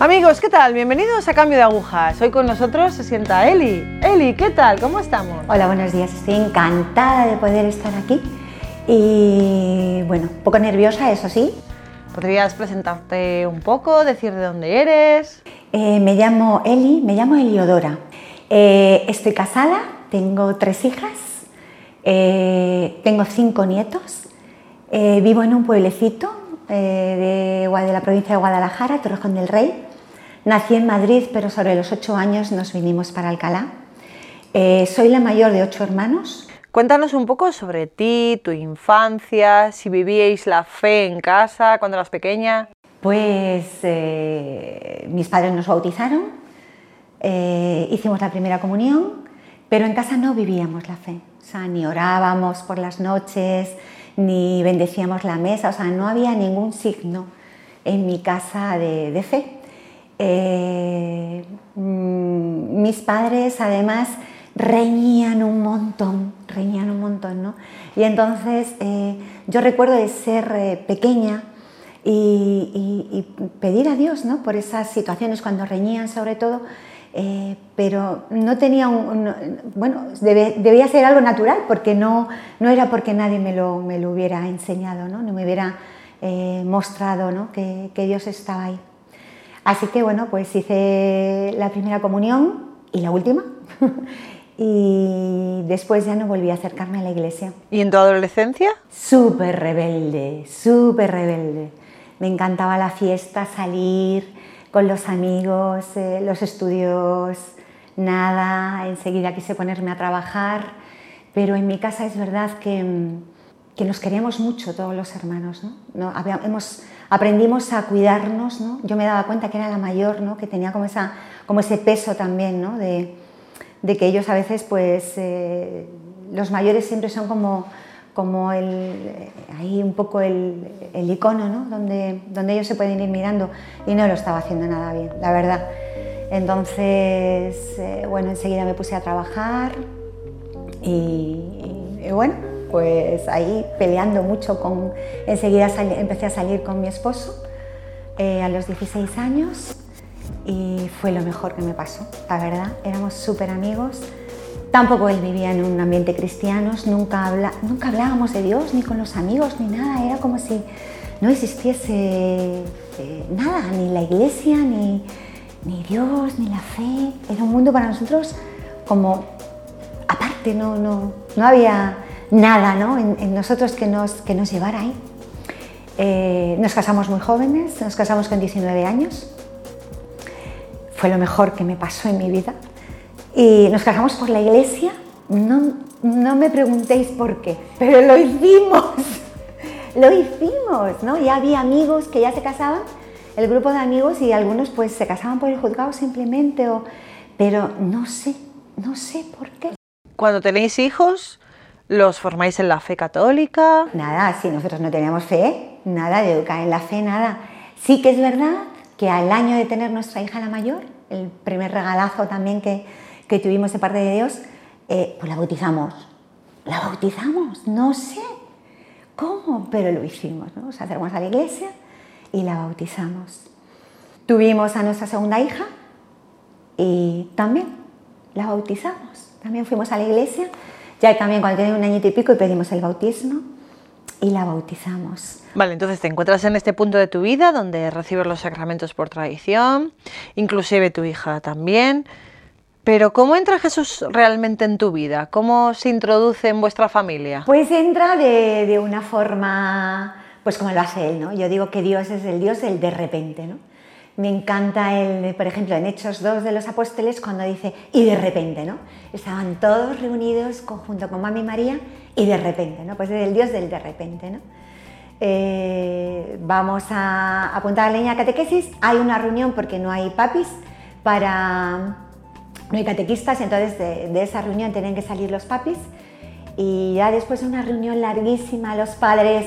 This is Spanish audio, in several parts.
Amigos, ¿qué tal? Bienvenidos a Cambio de Agujas. Hoy con nosotros se sienta Eli. Eli, ¿qué tal? ¿Cómo estamos? Hola, buenos días. Estoy encantada de poder estar aquí y bueno, un poco nerviosa, eso sí. ¿Podrías presentarte un poco, decir de dónde eres? Eh, me llamo Eli, me llamo Eliodora. Eh, estoy casada, tengo tres hijas, eh, tengo cinco nietos, vivo en un pueblecito de, de la provincia de Guadalajara, Torrejón del Rey. Nací en Madrid, pero sobre los ocho años nos vinimos para Alcalá. Eh, soy la mayor de ocho hermanos. Cuéntanos un poco sobre ti, tu infancia, si vivíais la fe en casa cuando eras pequeña. Pues eh, mis padres nos bautizaron, eh, hicimos la primera comunión, pero en casa no vivíamos la fe. O sea, ni orábamos por las noches, ni bendecíamos la mesa, o sea, no había ningún signo en mi casa de fe. Eh, mm, mis padres además reñían un montón, reñían un montón, ¿no? Y entonces eh, yo recuerdo de ser eh, pequeña y, pedir a Dios, ¿no? Por esas situaciones cuando reñían sobre todo, pero no tenía un, bueno, debía ser algo natural porque no, no era porque nadie me lo, me lo hubiera enseñado, ¿no? me hubiera mostrado, ¿no? que Dios estaba ahí. Así que bueno, pues hice la primera comunión y la última. y después ya no volví a acercarme a la iglesia. ¿Y en tu adolescencia? Súper rebelde, súper rebelde. Me encantaba la fiesta, salir con los amigos, eh, los estudios, nada. Enseguida quise ponerme a trabajar. Pero en mi casa es verdad que, que nos queríamos mucho todos los hermanos. ¿no? no hemos aprendimos a cuidarnos, ¿no? Yo me daba cuenta que era la mayor, ¿no? Que tenía como, esa, como ese peso también, ¿no? De, que ellos a veces, pues, eh, los mayores siempre son como, como el, ahí un poco el, el, icono, ¿no? Donde, donde ellos se pueden ir mirando y no lo estaba haciendo nada bien, la verdad. Entonces, eh, bueno, enseguida me puse a trabajar y bueno, pues ahí peleando mucho con, enseguida empecé a salir con mi esposo eh, a los 16 años y fue lo mejor que me pasó, la verdad, éramos súper amigos. Tampoco él vivía en un ambiente cristiano, nunca, nunca hablábamos de Dios, ni con los amigos, ni nada, era como si no existiese eh, nada, ni la iglesia, ni, ni Dios, ni la fe, era un mundo para nosotros como aparte, no, no, no había nada ¿no? en, nosotros que nos, que nos llevara ahí. Eh, nos casamos muy jóvenes, nos casamos con 19 años. Fue lo mejor que me pasó en mi vida. Y nos casamos por la iglesia. No, no me preguntéis por qué, pero lo hicimos. lo hicimos, ¿no? Ya había amigos que ya se casaban, el grupo de amigos, y algunos pues se casaban por el juzgado simplemente, o, pero no sé, no sé por qué. Cuando tenéis hijos, ¿Los formáis en la fe católica? Nada, si nosotros no teníamos fe, nada de educar en la fe, nada. Sí que es verdad que al año de tener nuestra hija la mayor, el primer regalazo también que, que tuvimos de parte de Dios, eh, pues la bautizamos. La bautizamos, no sé cómo, pero lo hicimos. ¿no? Nos acercamos a la iglesia y la bautizamos. Tuvimos a nuestra segunda hija y también la bautizamos. También fuimos a la iglesia ya también cuando tiene un añito y pico y pedimos el bautismo y la bautizamos. Vale, entonces te encuentras en este punto de tu vida donde recibes los sacramentos por tradición, inclusive tu hija también. Pero ¿cómo entra Jesús realmente en tu vida? ¿Cómo se introduce en vuestra familia? Pues entra de, de una forma, pues como lo hace Él, ¿no? Yo digo que Dios es el Dios del de repente, ¿no? Me encanta el, por ejemplo, en Hechos 2 de los Apóstoles cuando dice, y de repente, ¿no? Estaban todos reunidos junto con Mami María y de repente, ¿no? Pues es el Dios del de repente, ¿no? Eh, vamos a apuntar a la leña catequesis, hay una reunión porque no hay papis para... no hay catequistas, entonces de, esa reunión tienen que salir los papis y ya después de una reunión larguísima, los padres,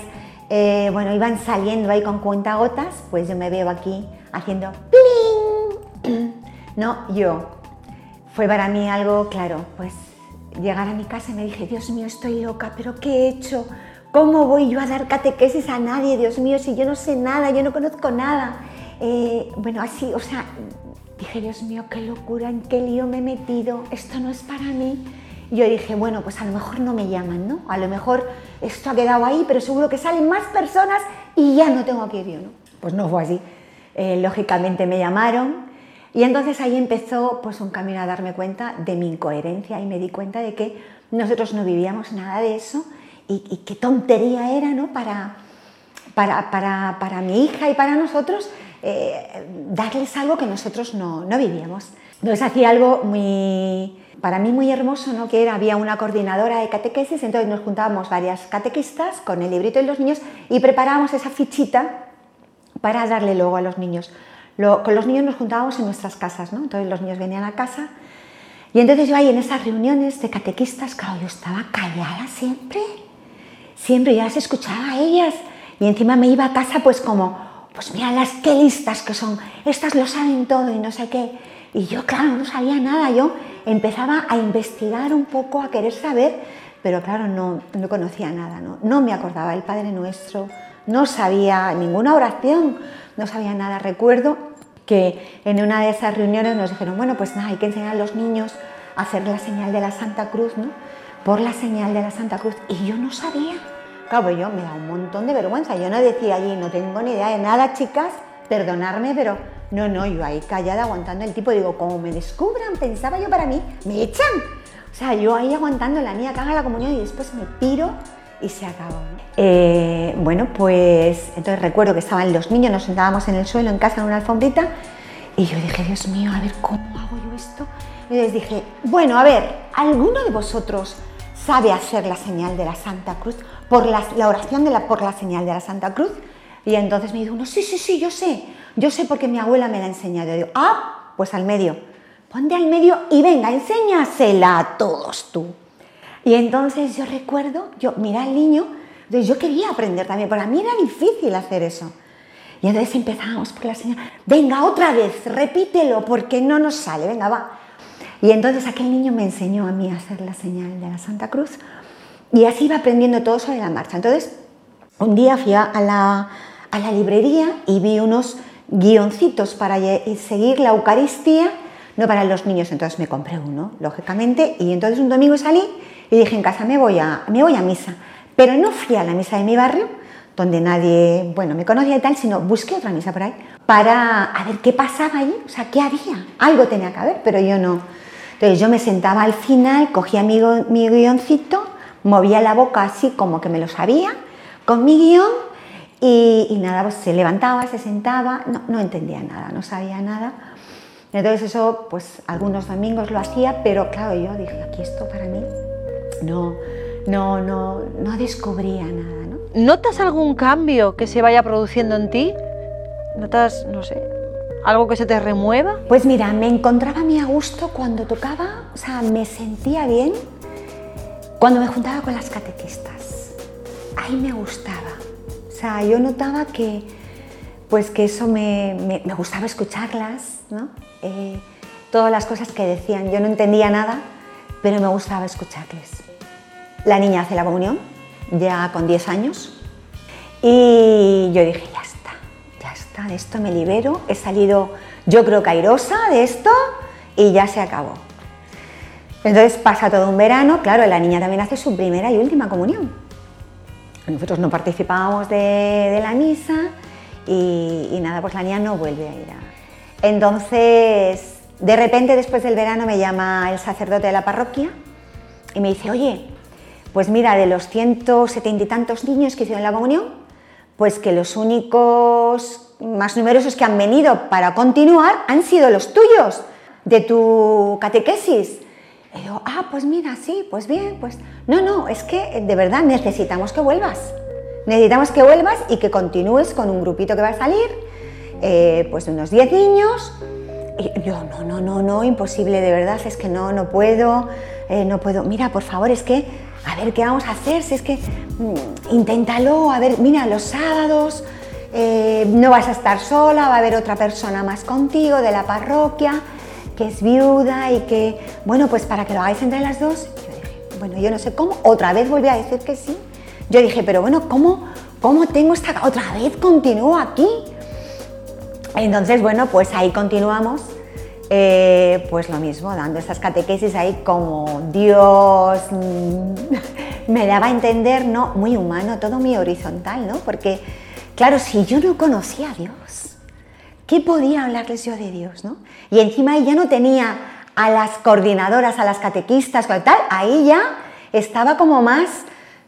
eh, bueno, iban saliendo ahí con cuentagotas, pues yo me veo aquí haciendo ¡pling! No, yo. Fue para mí algo, claro, pues llegar a mi casa y me dije, Dios mío, estoy loca, pero ¿qué he hecho? ¿Cómo voy yo a dar catequesis a nadie, Dios mío, si yo no sé nada, yo no conozco nada? Eh, bueno, así, o sea, dije, Dios mío, qué locura, en qué lío me he metido, esto no es para mí. Yo dije, bueno, pues a lo mejor no me llaman, ¿no? A lo mejor esto ha quedado ahí, pero seguro que salen más personas y ya no tengo que ir yo, ¿no? Pues no fue así. Eh, lógicamente me llamaron y entonces ahí empezó pues un camino a darme cuenta de mi incoherencia y me di cuenta de que nosotros no vivíamos nada de eso y, qué tontería era, ¿no? Para, para, para, para, mi hija y para nosotros eh, darles algo que nosotros no, no vivíamos. Entonces hacía algo muy, para mí muy hermoso, ¿no? que era, había una coordinadora de catequesis, entonces nos juntábamos varias catequistas con el librito de los niños y preparábamos esa fichita para darle luego a los niños. con los niños nos juntábamos en nuestras casas, ¿no? entonces los niños venían a casa y entonces yo ahí en esas reuniones de catequistas, claro, yo estaba callada siempre, siempre ya las escuchaba a ellas y encima me iba a casa pues como, pues mira las qué listas que son, estas lo saben todo y no sé qué. Y yo, claro, no sabía nada, yo empezaba a investigar un poco, a querer saber, pero claro, no, no conocía nada, ¿no? no me acordaba el Padre Nuestro, no sabía ninguna oración, no sabía nada. Recuerdo que en una de esas reuniones nos dijeron, bueno, pues nada, hay que enseñar a los niños a hacer la señal de la Santa Cruz, ¿no? Por la señal de la Santa Cruz. Y yo no sabía. Claro, pues yo me da un montón de vergüenza. Yo no decía allí, no tengo ni idea de nada, chicas, perdonarme, pero no, no, yo ahí callada aguantando el tipo. Digo, como me descubran, pensaba yo para mí, me echan. O sea, yo ahí aguantando la mía, que haga la comunión y después me piro y se acabó. Eh, bueno, pues entonces recuerdo que estaban los niños, nos sentábamos en el suelo en casa en una alfombrita y yo dije, Dios mío, a ver, ¿cómo hago yo esto? Y les dije, bueno, a ver, ¿alguno de vosotros sabe hacer la señal de la Santa Cruz? Por la, oración de la, por la señal de la Santa Cruz. Y entonces me dijo uno, sí, sí, sí, yo sé, yo sé porque mi abuela me la ha enseñado. Y digo, ah, pues al medio, ponte al medio y venga, enséñasela a todos tú. Y entonces yo recuerdo, yo mira al niño, yo quería aprender también, para mí era difícil hacer eso. Y entonces empezábamos por la señal, venga otra vez, repítelo porque no nos sale, venga, va. Y entonces aquel niño me enseñó a mí a hacer la señal de la Santa Cruz y así iba aprendiendo todo sobre la marcha. Entonces, un día fui a la, a la librería y vi unos guioncitos para seguir la Eucaristía, no para los niños, entonces me compré uno, lógicamente, y entonces un domingo salí y dije en casa, me voy, a, me voy a misa. Pero no fui a la misa de mi barrio, donde nadie, bueno, me conocía y tal, sino busqué otra misa por ahí para a ver qué pasaba allí, o sea, qué había. Algo tenía que haber, pero yo no. Entonces yo me sentaba al final, cogía mi, mi guioncito, movía la boca así como que me lo sabía, con mi guion, y, y nada, pues se levantaba, se sentaba, no, no entendía nada, no sabía nada. Entonces eso, pues algunos domingos lo hacía, pero claro, yo dije, aquí esto para mí no, no, no, no descubría nada. ¿no? ¿Notas algún cambio que se vaya produciendo en ti? ¿Notas, no sé, algo que se te remueva? Pues mira, me encontraba a mí a gusto cuando tocaba, o sea, me sentía bien cuando me juntaba con las catequistas. Ahí me gustaba. O sea, yo notaba que, pues que eso me, me, gustaba escucharlas, ¿no? Eh, todas las cosas que decían. Yo no entendía nada, pero me gustaba escucharles. La niña hace la comunión, ya con 10 años, y yo dije, ya está, ya está, de esto me libero, he salido, yo creo, cairosa de esto, y ya se acabó. Entonces pasa todo un verano, claro, la niña también hace su primera y última comunión. Nosotros no participábamos de, la misa y, nada, pues la niña no vuelve a ir a... Entonces, de repente después del verano me llama el sacerdote de la parroquia y me dice, oye, pues mira, de los 170 y tantos niños que hicieron la comunión, pues que los únicos más numerosos que han venido para continuar han sido los tuyos, de tu catequesis. Y digo, ah, pues mira, sí, pues bien, pues no, no, es que de verdad necesitamos que vuelvas. Necesitamos que vuelvas y que continúes con un grupito que va a salir, eh, pues de unos 10 niños. Y yo, no, no, no, no, imposible, de verdad, es que no, no puedo, eh, no puedo. Mira, por favor, es que a ver qué vamos a hacer, si es que mm, inténtalo, a ver, mira, los sábados eh, no vas a estar sola, va a haber otra persona más contigo de la parroquia que es viuda y que, bueno, pues para que lo hagáis entre las dos. Yo dije, bueno, yo no sé cómo, otra vez volví a decir que sí. Yo dije, pero bueno, ¿cómo, cómo tengo esta, otra vez continúo aquí? Entonces, bueno, pues ahí continuamos, eh, pues lo mismo, dando estas catequesis ahí como Dios mm, me daba a entender, ¿no? Muy humano, todo muy horizontal, ¿no? Porque, claro, si yo no conocía a Dios, ¿qué podía hablarles yo de Dios, ¿no? Y encima ahí ya no tenía a las coordinadoras, a las catequistas, tal, ahí ya estaba como más,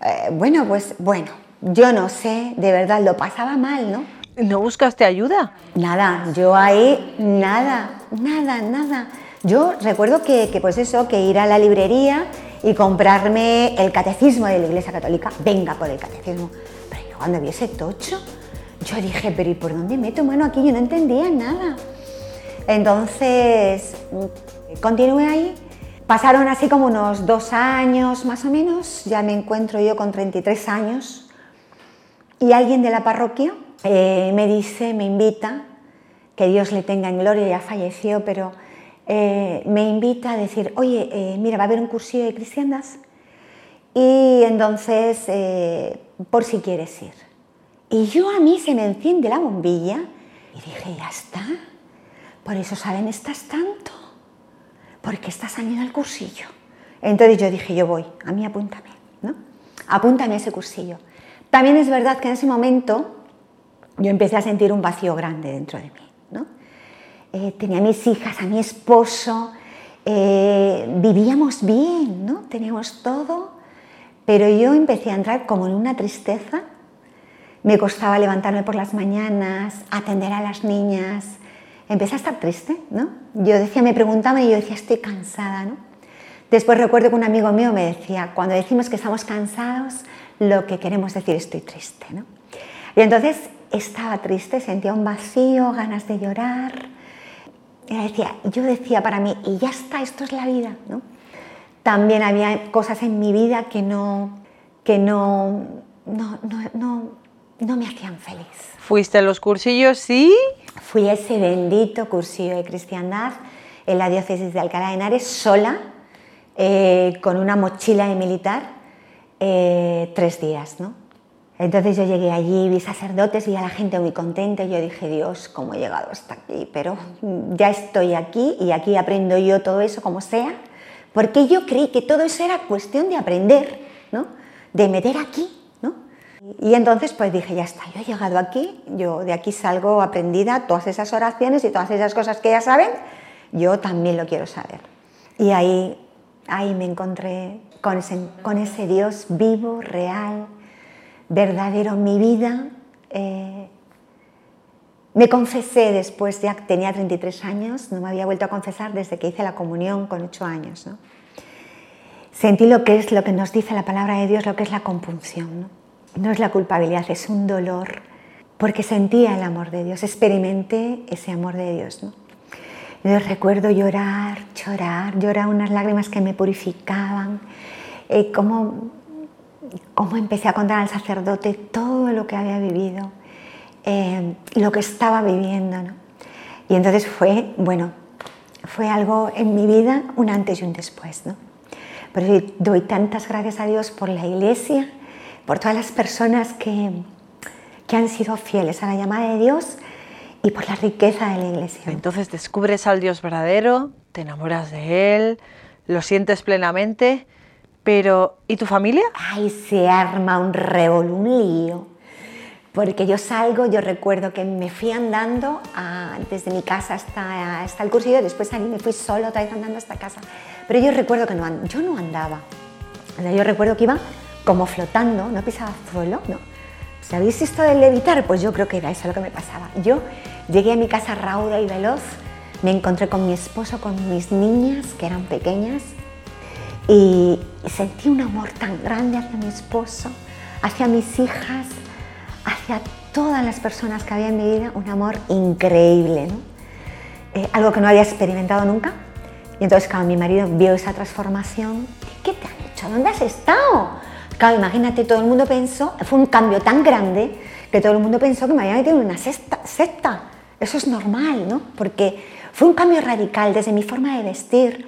eh, bueno, pues bueno, yo no sé, de verdad, lo pasaba mal, ¿no? ¿No buscaste ayuda? Nada, yo ahí nada, nada, nada. Yo recuerdo que, pues eso, que ir a la librería y comprarme el catecismo de la Iglesia Católica, venga por el catecismo. Pero yo cuando vi ese tocho, yo dije, pero ¿y por dónde meto mano aquí? Yo no entendía nada. Entonces, continué ahí. Pasaron así como unos dos años más o menos, ya me encuentro yo con 33 años y alguien de la parroquia eh, me dice, me invita, que Dios le tenga en gloria, ya falleció, pero eh, me invita a decir, oye, eh, mira, va a haber un cursillo de cristiandad y entonces, por si quieres ir. Y yo a mí se me enciende la bombilla y dije, ya está, por eso saben, estás tanto, porque estás año al cursillo. Entonces yo dije, yo voy, a mí apúntame, ¿no? Apúntame a ese cursillo. También es verdad que en ese momento yo empecé a sentir un vacío grande dentro de mí, ¿no? Eh, tenía a mis hijas, a mi esposo, eh, vivíamos bien, ¿no? Teníamos todo, pero yo empecé a entrar como en una tristeza. Me costaba levantarme por las mañanas, atender a las niñas, empecé a estar triste, ¿no? Yo decía, me preguntaban y yo decía, estoy cansada, ¿no? Después recuerdo que un amigo mío me decía, cuando decimos que estamos cansados, lo que queremos decir estoy triste, ¿no? Y entonces estaba triste, sentía un vacío, ganas de llorar. Y decía, yo decía para mí, y ya está, esto es la vida, ¿no? También había cosas en mi vida que no, que no, no, no, no me hacían feliz. ¿Fuiste a los cursillos, sí? Fui a ese bendito cursillo de cristiandad en la diócesis de Alcalá de Henares sola, eh, con una mochila de militar, eh, tres días. ¿no? Entonces yo llegué allí, vi sacerdotes, vi a la gente muy contenta y yo dije, Dios, ¿cómo he llegado hasta aquí? Pero ya estoy aquí y aquí aprendo yo todo eso como sea, porque yo creí que todo eso era cuestión de aprender, ¿no? de meter aquí y entonces pues dije, ya está, yo he llegado aquí, yo de aquí salgo aprendida, todas esas oraciones y todas esas cosas que ya saben, yo también lo quiero saber. Y ahí, ahí me encontré con ese, con ese Dios vivo, real, verdadero mi vida. Eh, me confesé después, ya tenía 33 años, no me había vuelto a confesar desde que hice la comunión con 8 años. ¿no? Sentí lo que es lo que nos dice la palabra de Dios, lo que es la compunción. ¿no? es la culpabilidad, es un dolor, porque sentía el amor de Dios, experimenté ese amor de Dios. ¿no? Recuerdo llorar, llorar, llorar unas lágrimas que me purificaban, eh, cómo, empecé a contar al sacerdote todo lo que había vivido, eh, lo que estaba viviendo. ¿no? Y entonces fue, bueno, fue algo en mi vida un antes y un después. ¿no? Pero doy tantas gracias a Dios por la iglesia, por todas las personas que, que han sido fieles a la llamada de Dios y por la riqueza de la iglesia. Entonces descubres al Dios verdadero, te enamoras de Él, lo sientes plenamente, pero ¿y tu familia? Ay, se arma un revolú, un lío. Porque yo salgo, yo recuerdo que me fui andando desde mi casa hasta, hasta el cursillo, después salí, me fui solo otra vez andando hasta casa. Pero yo recuerdo que no, yo no andaba. Yo recuerdo que iba como flotando, no pisaba suelo, ¿no? Si habéis visto de levitar, pues yo creo que era eso lo que me pasaba. Yo llegué a mi casa rauda y veloz, me encontré con mi esposo, con mis niñas, que eran pequeñas, y sentí un amor tan grande hacia mi esposo, hacia mis hijas, hacia todas las personas que había en mi vida, un amor increíble, ¿no? Eh, algo que no había experimentado nunca. Y entonces cuando mi marido vio esa transformación, ¿qué te han hecho? ¿Dónde has estado? Claro, imagínate, todo el mundo pensó, fue un cambio tan grande que todo el mundo pensó que me había metido en una secta. Eso es normal, ¿no? Porque fue un cambio radical desde mi forma de vestir,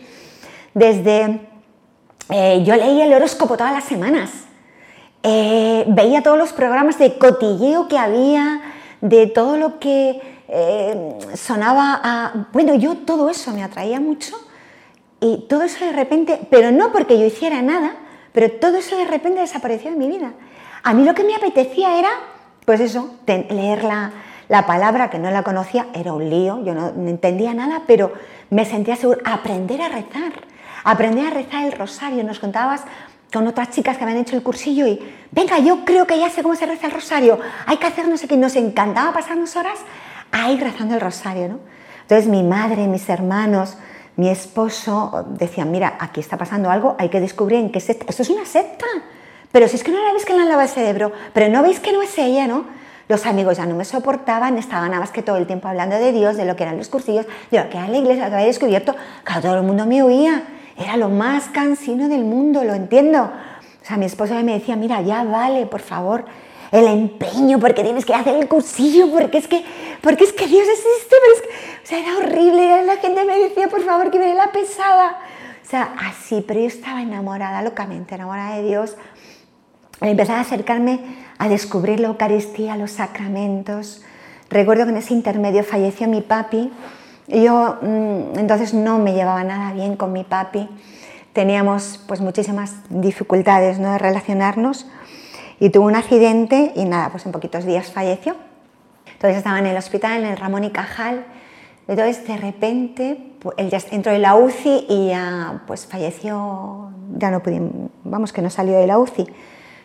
desde... Eh, yo leía el horóscopo todas las semanas, eh, veía todos los programas de cotilleo que había, de todo lo que eh, sonaba a... Bueno, yo todo eso me atraía mucho y todo eso de repente, pero no porque yo hiciera nada, pero todo eso de repente desapareció de mi vida. A mí lo que me apetecía era, pues eso, leer la, la palabra que no la conocía, era un lío, yo no entendía nada, pero me sentía segura. Aprender a rezar, aprender a rezar el rosario. Nos contabas con otras chicas que habían hecho el cursillo y, venga, yo creo que ya sé cómo se reza el rosario, hay que hacer no sé qué, nos encantaba pasarnos horas ahí rezando el rosario, ¿no? Entonces mi madre, mis hermanos, mi esposo decían, mira, aquí está pasando algo, hay que descubrir en qué secta. Esto es una secta. Pero si es que no la veis que le lava el cerebro, pero no veis que no es ella, ¿no? Los amigos ya no me soportaban, estaban nada más que todo el tiempo hablando de Dios, de lo que eran los cursillos, de lo que era la iglesia, lo que había descubierto. Claro, todo el mundo me oía. Era lo más cansino del mundo, lo entiendo. O sea, mi esposo me decía, mira, ya vale, por favor, el empeño, porque tienes que hacer el cursillo, porque es que, porque es que Dios existe, pero es o sea, era horrible. La gente me decía, por favor, que me dé la pesada. O sea, así, pero yo estaba enamorada, locamente enamorada de Dios. Empecé a acercarme a descubrir la Eucaristía, los sacramentos. Recuerdo que en ese intermedio falleció mi papi. Yo mm, entonces no me llevaba nada bien con mi papi. Teníamos pues muchísimas dificultades ¿no? de relacionarnos y tuvo un accidente y nada, pues en poquitos días falleció. Entonces estaba en el hospital, en el Ramón y Cajal. Entonces de repente pues, él ya entró en la UCI y ya pues falleció, ya no pudimos, vamos que no salió de la UCI.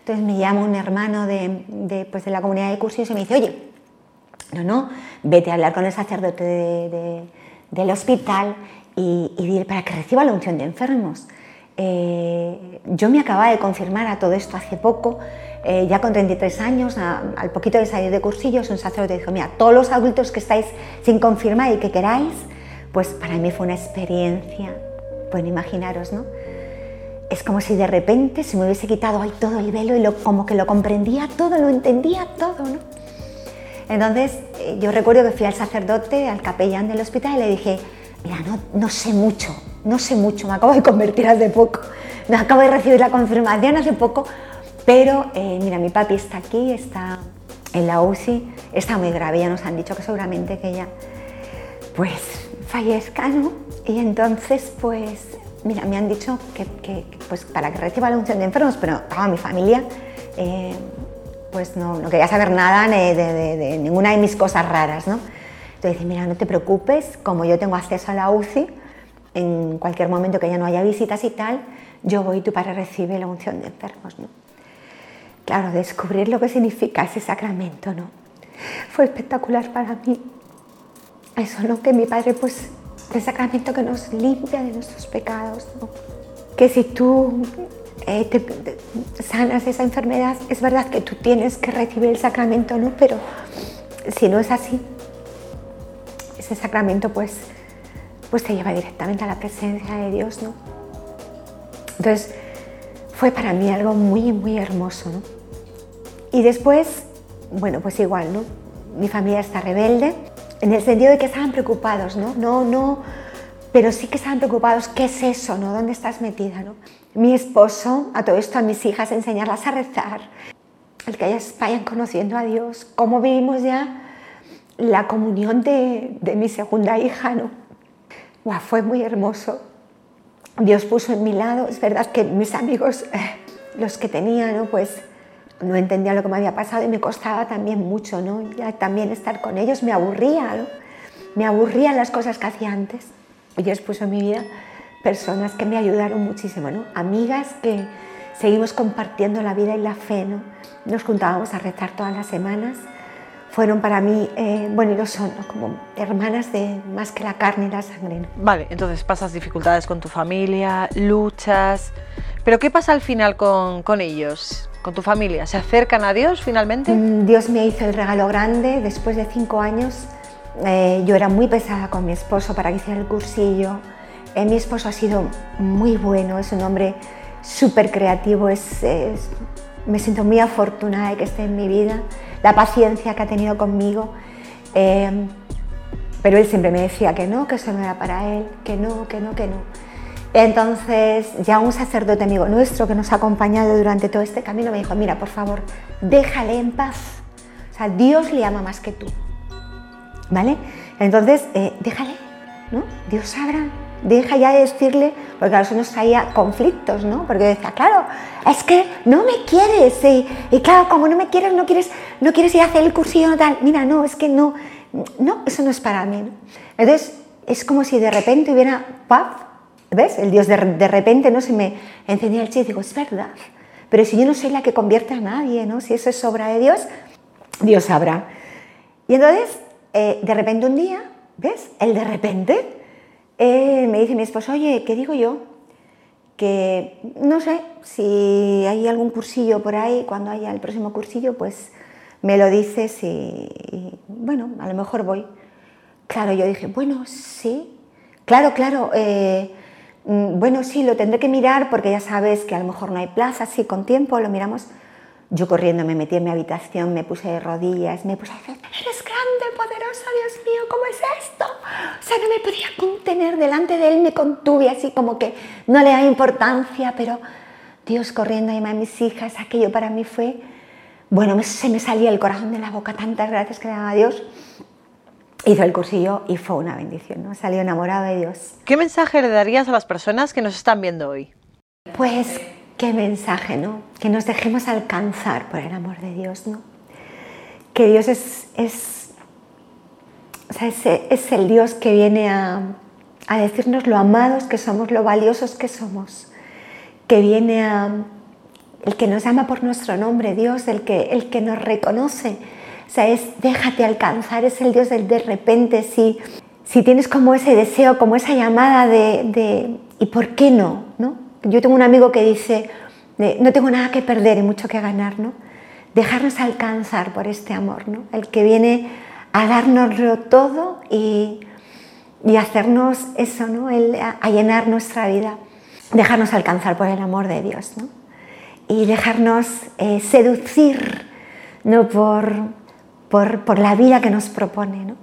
Entonces me llama un hermano de, pues de la comunidad de cursos y me dice, oye, no, no, vete a hablar con el sacerdote del hospital y, dile para que reciba la unción de enfermos. Eh, yo me acababa de confirmar a todo esto hace poco, eh, ya con 33 años, al poquito de salir de cursillos, un sacerdote dijo, mira, todos los adultos que estáis sin confirmar y que queráis, pues para mí fue una experiencia, pueden imaginaros, ¿no? es como si de repente se me hubiese quitado ahí todo el velo y lo, como que lo comprendía todo, lo entendía todo, ¿no? Entonces eh, yo recuerdo que fui al sacerdote, al capellán del hospital y le dije, mira, no, no sé mucho, no sé mucho, me acabo de convertir hace poco, me acabo de recibir la confirmación hace poco, pero eh, mira, mi papi está aquí, está en la UCI, está muy grave, ya nos han dicho que seguramente que ella pues fallezca, ¿no? Y entonces pues Mira, me han dicho que, pues para que reciba la unción de enfermos, pero toda mi familia eh, pues no, no, quería saber nada de, ninguna de mis cosas raras, ¿no? Entonces dice, mira, no te preocupes, como yo tengo acceso a la UCI, en cualquier momento que ya no haya visitas y tal, yo voy y tu padre recibe la unción de enfermos, ¿no? Claro, descubrir lo que significa ese sacramento, ¿no? Fue espectacular para mí. Eso, ¿no? Que mi padre pues el sacramento que nos limpia de nuestros pecados. Que si tú eh, sanas esa enfermedad, es verdad que tú tienes que recibir el sacramento, ¿no? Pero si no es así, ese sacramento pues, pues te lleva directamente a la presencia de Dios, ¿no? Entonces, fue para mí algo muy, muy hermoso, ¿no? Y después, bueno, pues igual, ¿no? Mi familia está rebelde, en el sentido de que estaban preocupados, ¿no? No, no, pero sí que estaban preocupados, ¿qué es eso, no? ¿Dónde estás metida, no? Mi esposo, a todo esto a mis hijas, enseñarlas a rezar, el que ellas vayan conociendo a Dios, cómo vivimos ya la comunión de, de mi segunda hija, ¿no? fue muy hermoso. Dios puso en mi lado, es verdad que mis amigos, los que tenía, ¿no? Pues no entendía lo que me había pasado y me costaba también mucho, ¿no? También estar con ellos me aburría, ¿no? Me aburrían las cosas que hacía antes. Y Dios puso en mi vida personas que me ayudaron muchísimo, ¿no? Amigas que seguimos compartiendo la vida y la fe, ¿no? Nos juntábamos a rezar todas las semanas. Fueron para mí, eh, bueno, y lo son, como hermanas de más que la carne y la sangre. Vale, entonces pasas dificultades con tu familia, luchas, pero ¿qué pasa al final con, con ellos? con tu familia? ¿Se acercan a Dios finalmente? Mm, Dios me hizo el regalo grande. Después de cinco años, eh, yo era muy pesada con mi esposo para que hiciera el cursillo. Eh, mi esposo ha sido muy bueno, es un hombre súper creativo, me siento muy afortunada de que esté en mi vida, la paciencia que ha tenido conmigo. Eh, pero él siempre me decía que no, que eso no era para él, que no, que no, que no. Entonces ya un sacerdote amigo nuestro que nos ha acompañado durante todo este camino me dijo, mira, por favor, déjale en paz. O sea, Dios le ama más que tú. ¿Vale? Entonces, eh, déjale, ¿no? Dios sabrá, deja ya de decirle, porque a eso nos traía conflictos, ¿no? Porque decía, claro, es que no me quieres, y, claro, como no me quieres, no quieres, no quieres ir a hacer el cursillo, tal, mira, no, es que no, no, eso no es para mí, ¿no? Entonces, es como si de repente hubiera, ¡paf! ¿Ves? El Dios de, de repente no se me encendía el chip y digo, es verdad, pero si yo no soy la que convierte a nadie, ¿no? Si eso es obra de Dios, Dios sabrá. Y entonces, eh, de repente un día, ¿ves? El de repente, eh, me dice mi esposo, oye, ¿qué digo yo? Que no sé si hay algún cursillo por ahí, cuando haya el próximo cursillo, pues me lo dices y, bueno, a lo mejor voy. Claro, yo dije, bueno, sí, claro, claro, eh, mm, bueno, sí, lo tendré que mirar porque ya sabes que a lo mejor no hay plaza, sí, con tiempo lo miramos. Yo corriendo me metí en mi habitación, me puse de rodillas, me puse a decir, eres grande, poderosa, Dios mío, ¿cómo es esto? O sea, no me podía contener delante de él, me contuve así como que no le da importancia, pero Dios corriendo a a mis hijas, aquello para mí fue, bueno, se me salía el corazón de la boca, tantas gracias que le daba a Dios. Hizo el cursillo y fue una bendición, ¿no? Salió enamorado de Dios. ¿Qué mensaje le darías a las personas que nos están viendo hoy? Pues qué mensaje, ¿no? Que nos dejemos alcanzar por el amor de Dios, ¿no? Que Dios es, es, es, el Dios que viene a, a, decirnos lo amados que somos, lo valiosos que somos, que viene a, el que nos ama por nuestro nombre, Dios, el que, el que nos reconoce, o sea, es déjate alcanzar, es el Dios del de repente, si, si tienes como ese deseo, como esa llamada de, de ¿y por qué no? ¿no? Yo tengo un amigo que dice, no tengo nada que perder y mucho que ganar, ¿no? Dejarnos alcanzar por este amor, ¿no? El que viene a dárnoslo todo y, y hacernos eso, ¿no? El, a, llenar nuestra vida. Dejarnos alcanzar por el amor de Dios, ¿no? Y dejarnos eh, seducir, ¿no? Por, por, por la vida que nos propone, ¿no?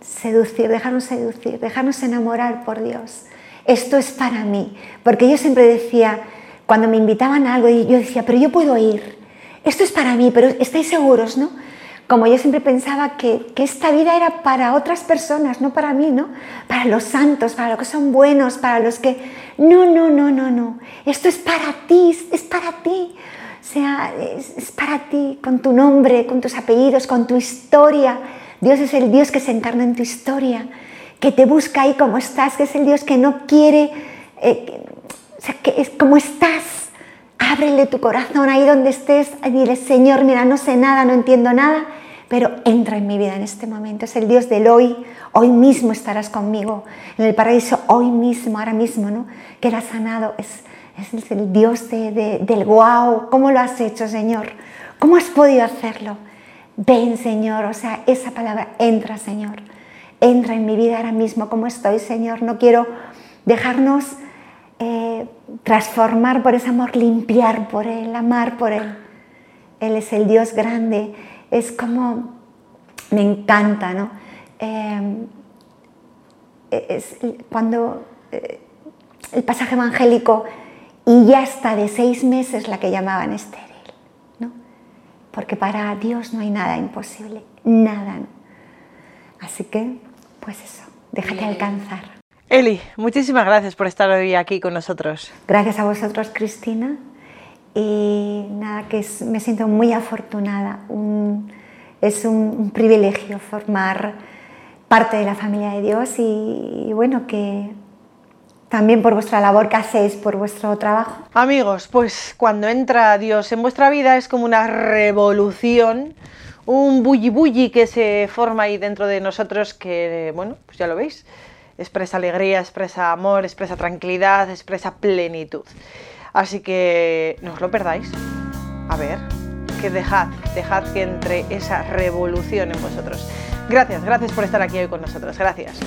Seducir, dejarnos seducir, dejarnos enamorar por Dios esto es para mí. Porque yo siempre decía, cuando me invitaban a algo, yo decía, pero yo puedo ir, esto es para mí, pero estáis seguros, ¿no? Como yo siempre pensaba que, esta vida era para otras personas, no para mí, ¿no? Para los santos, para los que son buenos, para los que... No, no, no, no, no. Esto es para ti, es para ti. O sea, es para ti, con tu nombre, con tus apellidos, con tu historia. Dios es el Dios que se encarna en tu historia que te busca ahí como estás, que es el Dios que no quiere, eh, o sea, que es como estás. Ábrele tu corazón ahí donde estés y dile, Señor, mira, no sé nada, no entiendo nada, pero entra en mi vida en este momento. Es el Dios del hoy, hoy mismo estarás conmigo, en el paraíso, hoy mismo, ahora mismo, ¿no? Que ha sanado, es, es el Dios del wow. ¿Cómo lo has hecho, Señor? ¿Cómo has podido hacerlo? Ven, Señor, o sea, esa palabra, entra, Señor. Entra en mi vida ahora mismo como estoy, Señor. No quiero dejarnos eh, transformar por ese amor, limpiar por Él, amar por Él. Él es el Dios grande. Es como, me encanta, ¿no? Eh, es cuando eh, el pasaje evangélico, y ya está de seis meses la que llamaban estéril, ¿no? Porque para Dios no hay nada imposible, nada. Así que pues eso, déjate alcanzar. Eli, muchísimas gracias por estar hoy aquí con nosotros. Gracias a vosotros, Cristina. Y nada, que me siento muy afortunada. es un, privilegio formar parte de la familia de Dios y, bueno, que también por vuestra labor que hacéis, por vuestro trabajo. Amigos, pues cuando entra Dios en vuestra vida es como una revolución un bulli bulli que se forma ahí dentro de nosotros que, bueno, pues ya lo veis, expresa alegría, expresa amor, expresa tranquilidad, expresa plenitud. Así que no os lo perdáis. A ver, que dejad, dejad que entre esa revolución en vosotros. Gracias, gracias por estar aquí hoy con nosotros. Gracias.